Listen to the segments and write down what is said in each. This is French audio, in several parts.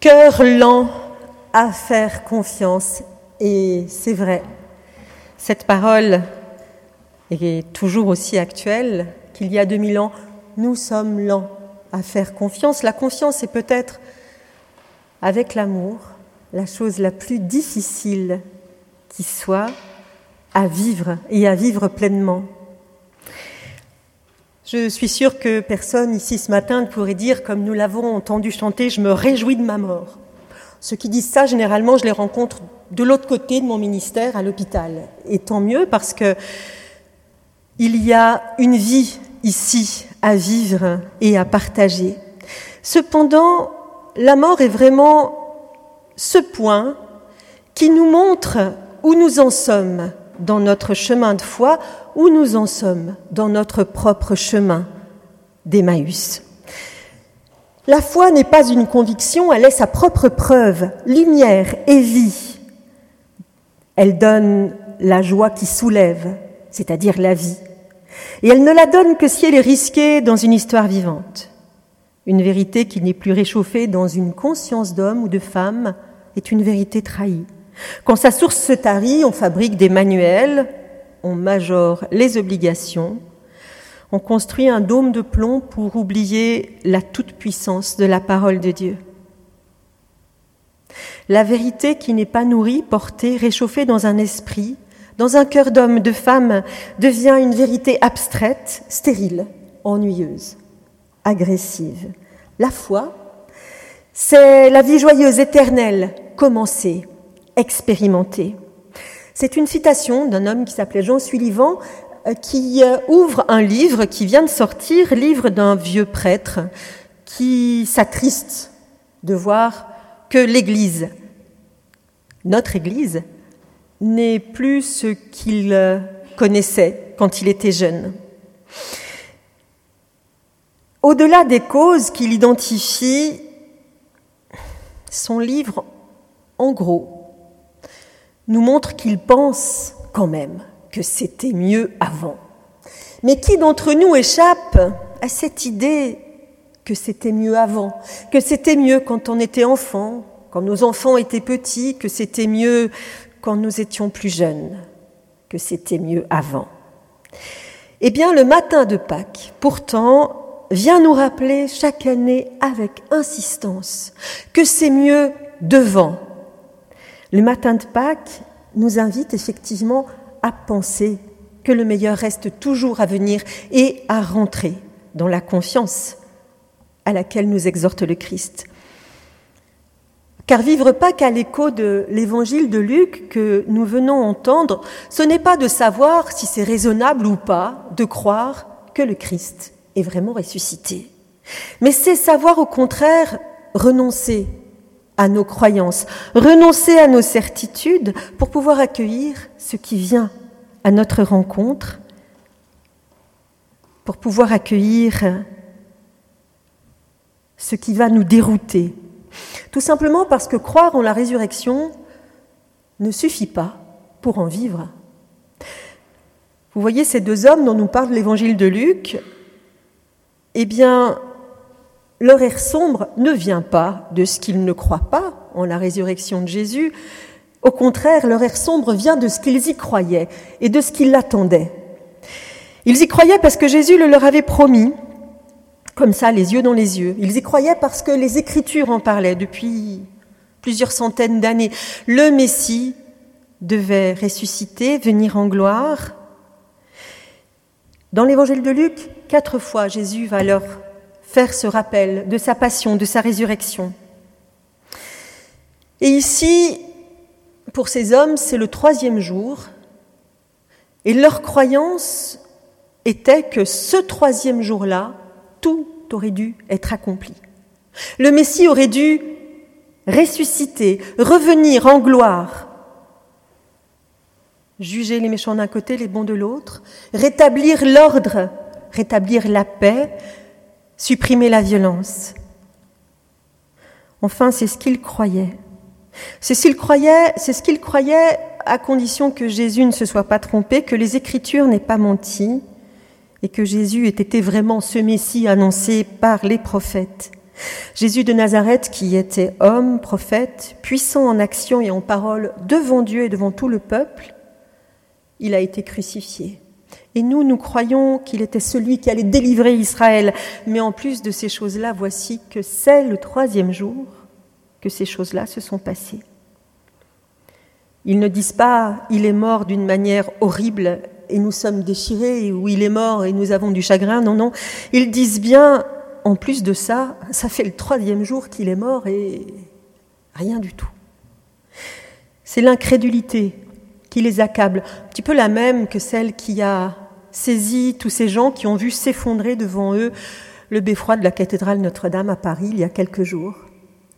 Cœur lent à faire confiance. Et c'est vrai, cette parole est toujours aussi actuelle qu'il y a 2000 ans. Nous sommes lents à faire confiance. La confiance est peut-être, avec l'amour, la chose la plus difficile qui soit à vivre et à vivre pleinement. Je suis sûre que personne ici ce matin ne pourrait dire, comme nous l'avons entendu chanter, je me réjouis de ma mort. Ceux qui disent ça, généralement, je les rencontre de l'autre côté de mon ministère, à l'hôpital. Et tant mieux parce que il y a une vie ici à vivre et à partager. Cependant, la mort est vraiment ce point qui nous montre où nous en sommes dans notre chemin de foi, où nous en sommes dans notre propre chemin d'Emmaüs. La foi n'est pas une conviction, elle est sa propre preuve, lumière et vie. Elle donne la joie qui soulève, c'est-à-dire la vie. Et elle ne la donne que si elle est risquée dans une histoire vivante. Une vérité qui n'est plus réchauffée dans une conscience d'homme ou de femme est une vérité trahie. Quand sa source se tarit, on fabrique des manuels, on majore les obligations, on construit un dôme de plomb pour oublier la toute-puissance de la parole de Dieu. La vérité qui n'est pas nourrie, portée, réchauffée dans un esprit, dans un cœur d'homme, de femme, devient une vérité abstraite, stérile, ennuyeuse, agressive. La foi, c'est la vie joyeuse, éternelle, commencée, expérimentée. C'est une citation d'un homme qui s'appelait Jean Sullivan, euh, qui euh, ouvre un livre qui vient de sortir, livre d'un vieux prêtre qui s'attriste de voir que l'Église, notre Église, n'est plus ce qu'il connaissait quand il était jeune. Au-delà des causes qu'il identifie, son livre, en gros, nous montre qu'il pense quand même que c'était mieux avant. Mais qui d'entre nous échappe à cette idée que c'était mieux avant, que c'était mieux quand on était enfant, quand nos enfants étaient petits, que c'était mieux quand nous étions plus jeunes, que c'était mieux avant? Eh bien, le matin de Pâques, pourtant, vient nous rappeler chaque année avec insistance que c'est mieux devant. Le matin de Pâques nous invite effectivement à penser que le meilleur reste toujours à venir et à rentrer dans la confiance à laquelle nous exhorte le Christ. Car vivre pas qu'à l'écho de l'évangile de Luc que nous venons entendre, ce n'est pas de savoir si c'est raisonnable ou pas de croire que le Christ est vraiment ressuscité. Mais c'est savoir au contraire renoncer à nos croyances, renoncer à nos certitudes pour pouvoir accueillir ce qui vient à notre rencontre, pour pouvoir accueillir ce qui va nous dérouter tout simplement parce que croire en la résurrection ne suffit pas pour en vivre. Vous voyez ces deux hommes dont nous parle l'évangile de Luc, eh bien, leur air sombre ne vient pas de ce qu'ils ne croient pas en la résurrection de Jésus. Au contraire, leur air sombre vient de ce qu'ils y croyaient et de ce qu'ils l'attendaient. Ils y croyaient parce que Jésus le leur avait promis comme ça, les yeux dans les yeux. Ils y croyaient parce que les Écritures en parlaient depuis plusieurs centaines d'années. Le Messie devait ressusciter, venir en gloire. Dans l'évangile de Luc, quatre fois, Jésus va leur faire ce rappel de sa passion, de sa résurrection. Et ici, pour ces hommes, c'est le troisième jour, et leur croyance était que ce troisième jour-là, tout aurait dû être accompli. Le Messie aurait dû ressusciter, revenir en gloire, juger les méchants d'un côté, les bons de l'autre, rétablir l'ordre, rétablir la paix, supprimer la violence. Enfin, c'est ce qu'il croyait. C'est ce qu'il croyait, c'est ce qu'il croyait à condition que Jésus ne se soit pas trompé, que les Écritures n'aient pas menti, et que Jésus ait été vraiment ce Messie annoncé par les prophètes. Jésus de Nazareth, qui était homme, prophète, puissant en action et en parole devant Dieu et devant tout le peuple, il a été crucifié. Et nous, nous croyons qu'il était celui qui allait délivrer Israël. Mais en plus de ces choses-là, voici que c'est le troisième jour que ces choses-là se sont passées. Ils ne disent pas il est mort d'une manière horrible et nous sommes déchirés, ou il est mort et nous avons du chagrin. Non, non. Ils disent bien, en plus de ça, ça fait le troisième jour qu'il est mort et rien du tout. C'est l'incrédulité qui les accable, un petit peu la même que celle qui a saisi tous ces gens qui ont vu s'effondrer devant eux le beffroi de la cathédrale Notre-Dame à Paris il y a quelques jours.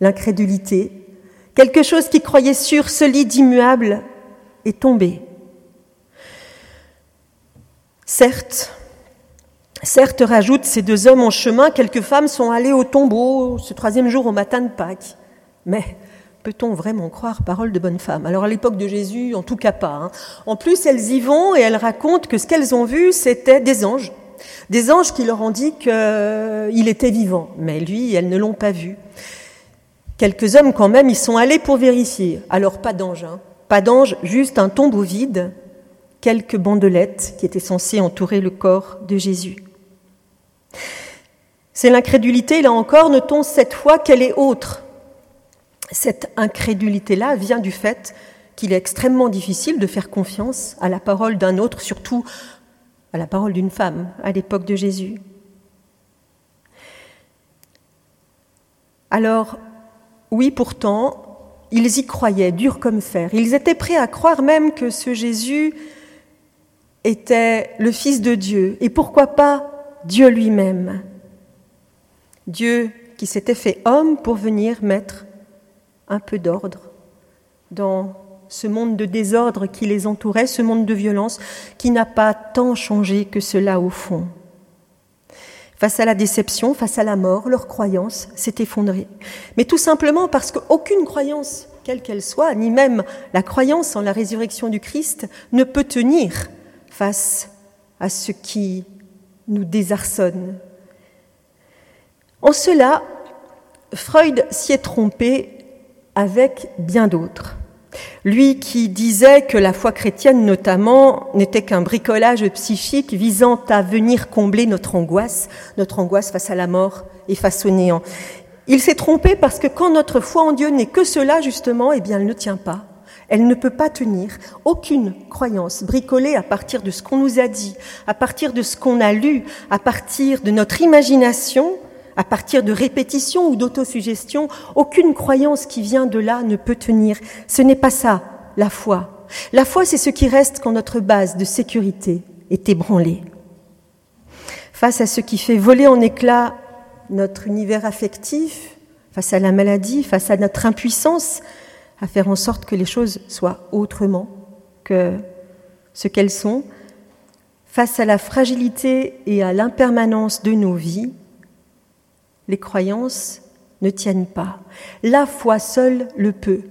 L'incrédulité, quelque chose qui croyait sûr, solide, immuable, est tombé. Certes, certes, rajoutent ces deux hommes en chemin, quelques femmes sont allées au tombeau ce troisième jour au matin de Pâques. Mais Peut-on vraiment croire parole de bonne femme? Alors à l'époque de Jésus, en tout cas pas. Hein. En plus, elles y vont et elles racontent que ce qu'elles ont vu, c'était des anges. Des anges qui leur ont dit qu'il était vivant. Mais lui, elles ne l'ont pas vu. Quelques hommes quand même, ils sont allés pour vérifier. Alors pas d'ange, hein. pas d'ange, juste un tombeau vide, quelques bandelettes qui étaient censées entourer le corps de Jésus. C'est l'incrédulité, là encore, notons cette fois qu'elle est autre? Cette incrédulité-là vient du fait qu'il est extrêmement difficile de faire confiance à la parole d'un autre, surtout à la parole d'une femme à l'époque de Jésus. Alors, oui, pourtant, ils y croyaient, dur comme fer. Ils étaient prêts à croire même que ce Jésus était le Fils de Dieu, et pourquoi pas Dieu lui-même? Dieu qui s'était fait homme pour venir mettre un peu d'ordre dans ce monde de désordre qui les entourait, ce monde de violence qui n'a pas tant changé que cela au fond. Face à la déception, face à la mort, leur croyance s'est effondrée. Mais tout simplement parce qu'aucune croyance, quelle qu'elle soit, ni même la croyance en la résurrection du Christ, ne peut tenir face à ce qui nous désarçonne. En cela, Freud s'y est trompé avec bien d'autres. Lui qui disait que la foi chrétienne notamment n'était qu'un bricolage psychique visant à venir combler notre angoisse, notre angoisse face à la mort et face au néant. Il s'est trompé parce que quand notre foi en Dieu n'est que cela justement, eh bien elle ne tient pas. Elle ne peut pas tenir aucune croyance bricolée à partir de ce qu'on nous a dit, à partir de ce qu'on a lu, à partir de notre imagination, à partir de répétitions ou d'autosuggestion, aucune croyance qui vient de là ne peut tenir. Ce n'est pas ça, la foi. La foi, c'est ce qui reste quand notre base de sécurité est ébranlée. Face à ce qui fait voler en éclats notre univers affectif, face à la maladie, face à notre impuissance à faire en sorte que les choses soient autrement que ce qu'elles sont, face à la fragilité et à l'impermanence de nos vies, les croyances ne tiennent pas. La foi seule le peut.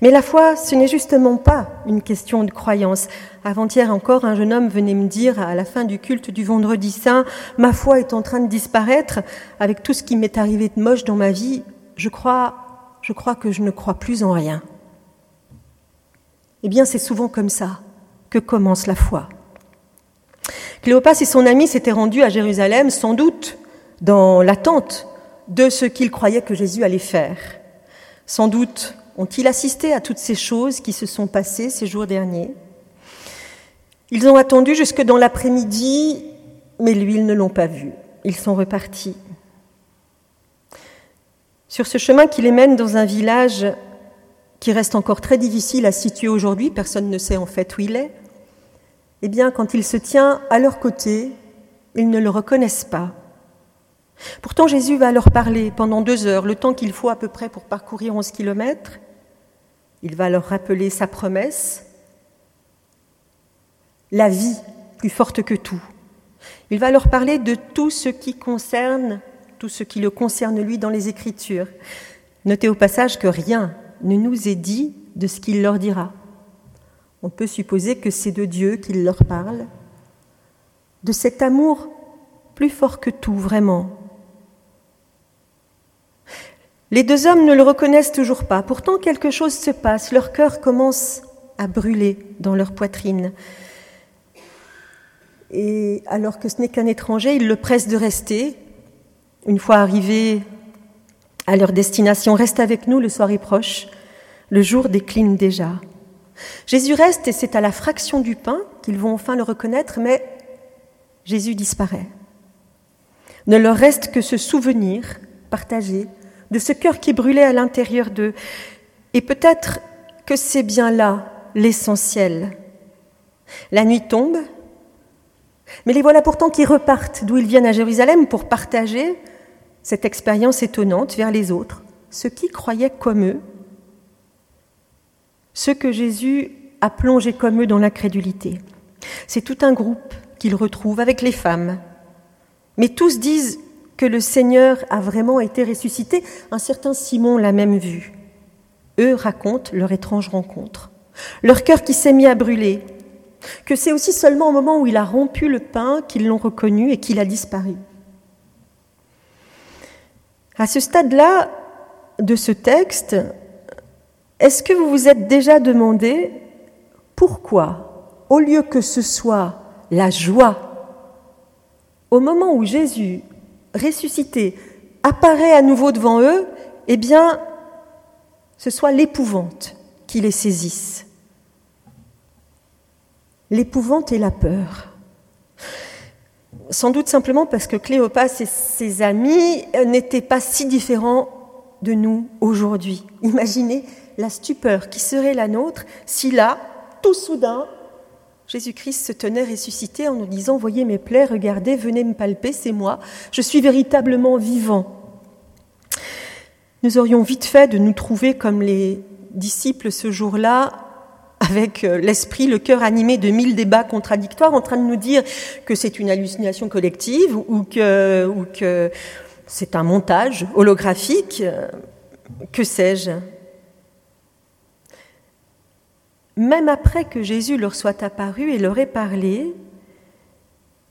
Mais la foi, ce n'est justement pas une question de croyance. Avant-hier encore, un jeune homme venait me dire à la fin du culte du vendredi saint, ma foi est en train de disparaître avec tout ce qui m'est arrivé de moche dans ma vie. Je crois, je crois que je ne crois plus en rien. Eh bien, c'est souvent comme ça que commence la foi. Cléopas et son ami s'étaient rendus à Jérusalem sans doute dans l'attente de ce qu'ils croyaient que Jésus allait faire. Sans doute ont-ils assisté à toutes ces choses qui se sont passées ces jours derniers. Ils ont attendu jusque dans l'après-midi, mais lui, ils ne l'ont pas vu. Ils sont repartis. Sur ce chemin qui les mène dans un village qui reste encore très difficile à situer aujourd'hui, personne ne sait en fait où il est, eh bien, quand il se tient à leur côté, ils ne le reconnaissent pas. Pourtant, Jésus va leur parler pendant deux heures, le temps qu'il faut à peu près pour parcourir onze kilomètres. Il va leur rappeler sa promesse, la vie plus forte que tout. Il va leur parler de tout ce qui concerne, tout ce qui le concerne lui dans les Écritures. Notez au passage que rien ne nous est dit de ce qu'il leur dira. On peut supposer que c'est de Dieu qu'il leur parle, de cet amour plus fort que tout, vraiment, Les deux hommes ne le reconnaissent toujours pas. Pourtant, quelque chose se passe. Leur cœur commence à brûler dans leur poitrine. Et alors que ce n'est qu'un étranger, ils le pressent de rester. Une fois arrivés à leur destination, reste avec nous, le soir est proche, le jour décline déjà. Jésus reste et c'est à la fraction du pain qu'ils vont enfin le reconnaître, mais Jésus disparaît. Ne leur reste que ce souvenir partagé de ce cœur qui brûlait à l'intérieur d'eux. Et peut-être que c'est bien là l'essentiel. La nuit tombe, mais les voilà pourtant qui repartent d'où ils viennent à Jérusalem pour partager cette expérience étonnante vers les autres, ceux qui croyaient comme eux, ceux que Jésus a plongés comme eux dans l'incrédulité. C'est tout un groupe qu'il retrouve avec les femmes. Mais tous disent que le Seigneur a vraiment été ressuscité. Un certain Simon l'a même vu. Eux racontent leur étrange rencontre, leur cœur qui s'est mis à brûler, que c'est aussi seulement au moment où il a rompu le pain qu'ils l'ont reconnu et qu'il a disparu. À ce stade-là de ce texte, est-ce que vous vous êtes déjà demandé pourquoi, au lieu que ce soit la joie, au moment où Jésus ressuscité apparaît à nouveau devant eux, eh bien, ce soit l'épouvante qui les saisisse. L'épouvante et la peur. Sans doute simplement parce que Cléopas et ses amis n'étaient pas si différents de nous aujourd'hui. Imaginez la stupeur qui serait la nôtre si là, tout soudain, Jésus-Christ se tenait ressuscité en nous disant, voyez mes plaies, regardez, venez me palper, c'est moi, je suis véritablement vivant. Nous aurions vite fait de nous trouver comme les disciples ce jour-là, avec euh, l'esprit, le cœur animé de mille débats contradictoires, en train de nous dire que c'est une hallucination collective ou que, ou que c'est un montage holographique, euh, que sais-je. Même après que Jésus leur soit apparu et leur ait parlé,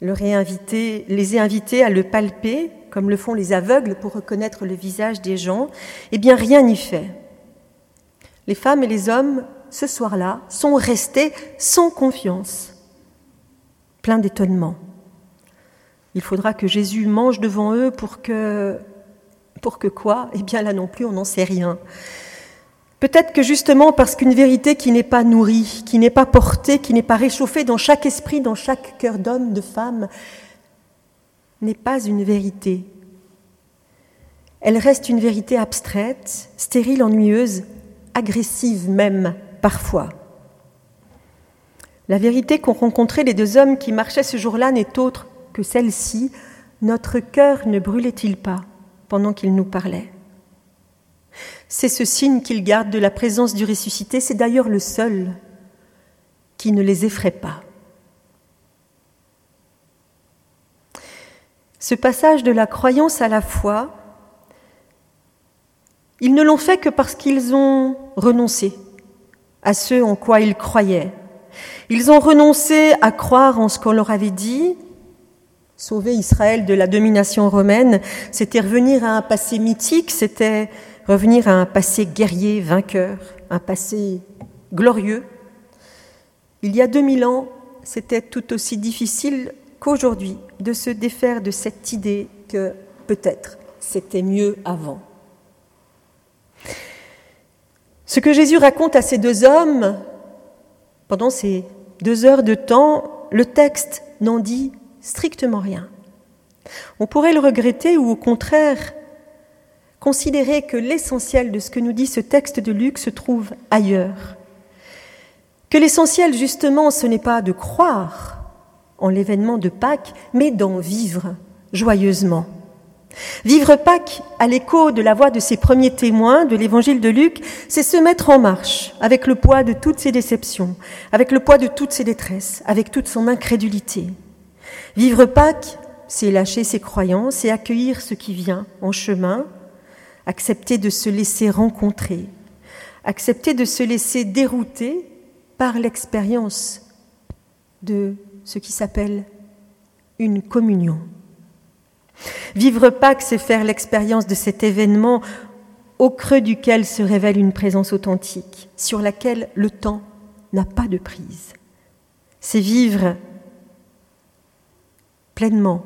leur ait invité, les ait invités à le palper, comme le font les aveugles pour reconnaître le visage des gens, eh bien rien n'y fait. Les femmes et les hommes, ce soir-là, sont restés sans confiance, pleins d'étonnement. Il faudra que Jésus mange devant eux pour que... Pour que quoi? Eh bien là non plus, on n'en sait rien. Peut-être que justement parce qu'une vérité qui n'est pas nourrie, qui n'est pas portée, qui n'est pas réchauffée dans chaque esprit, dans chaque cœur d'homme, de femme, n'est pas une vérité. Elle reste une vérité abstraite, stérile, ennuyeuse, agressive même, parfois. La vérité qu'ont rencontrée les deux hommes qui marchaient ce jour-là n'est autre que celle-ci. Notre cœur ne brûlait-il pas pendant qu'ils nous parlaient? C'est ce signe qu'ils gardent de la présence du ressuscité, c'est d'ailleurs le seul qui ne les effraie pas. Ce passage de la croyance à la foi, ils ne l'ont fait que parce qu'ils ont renoncé à ce en quoi ils croyaient. Ils ont renoncé à croire en ce qu'on leur avait dit. Sauver Israël de la domination romaine, c'était revenir à un passé mythique, c'était revenir à un passé guerrier, vainqueur, un passé glorieux. Il y a 2000 ans, c'était tout aussi difficile qu'aujourd'hui de se défaire de cette idée que peut-être c'était mieux avant. Ce que Jésus raconte à ces deux hommes, pendant ces deux heures de temps, le texte n'en dit strictement rien. On pourrait le regretter ou au contraire considérer que l'essentiel de ce que nous dit ce texte de Luc se trouve ailleurs. Que l'essentiel, justement, ce n'est pas de croire en l'événement de Pâques, mais d'en vivre joyeusement. Vivre Pâques à l'écho de la voix de ses premiers témoins de l'évangile de Luc, c'est se mettre en marche avec le poids de toutes ses déceptions, avec le poids de toutes ses détresses, avec toute son incrédulité. Vivre Pâques, c'est lâcher ses croyances et accueillir ce qui vient en chemin, accepter de se laisser rencontrer, accepter de se laisser dérouter par l'expérience de ce qui s'appelle une communion. Vivre Pâques, c'est faire l'expérience de cet événement au creux duquel se révèle une présence authentique, sur laquelle le temps n'a pas de prise. C'est vivre pleinement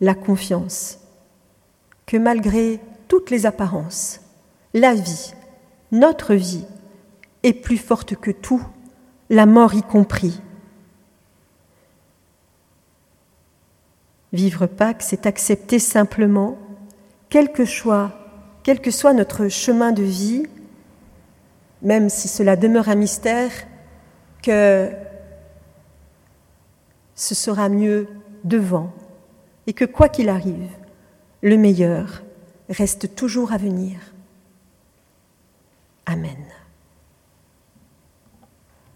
la confiance que malgré toutes les apparences, la vie, notre vie, est plus forte que tout, la mort y compris. Vivre Pâques, c'est accepter simplement, quel que, soit, quel que soit notre chemin de vie, même si cela demeure un mystère, que ce sera mieux devant et que quoi qu'il arrive, le meilleur reste toujours à venir. Amen.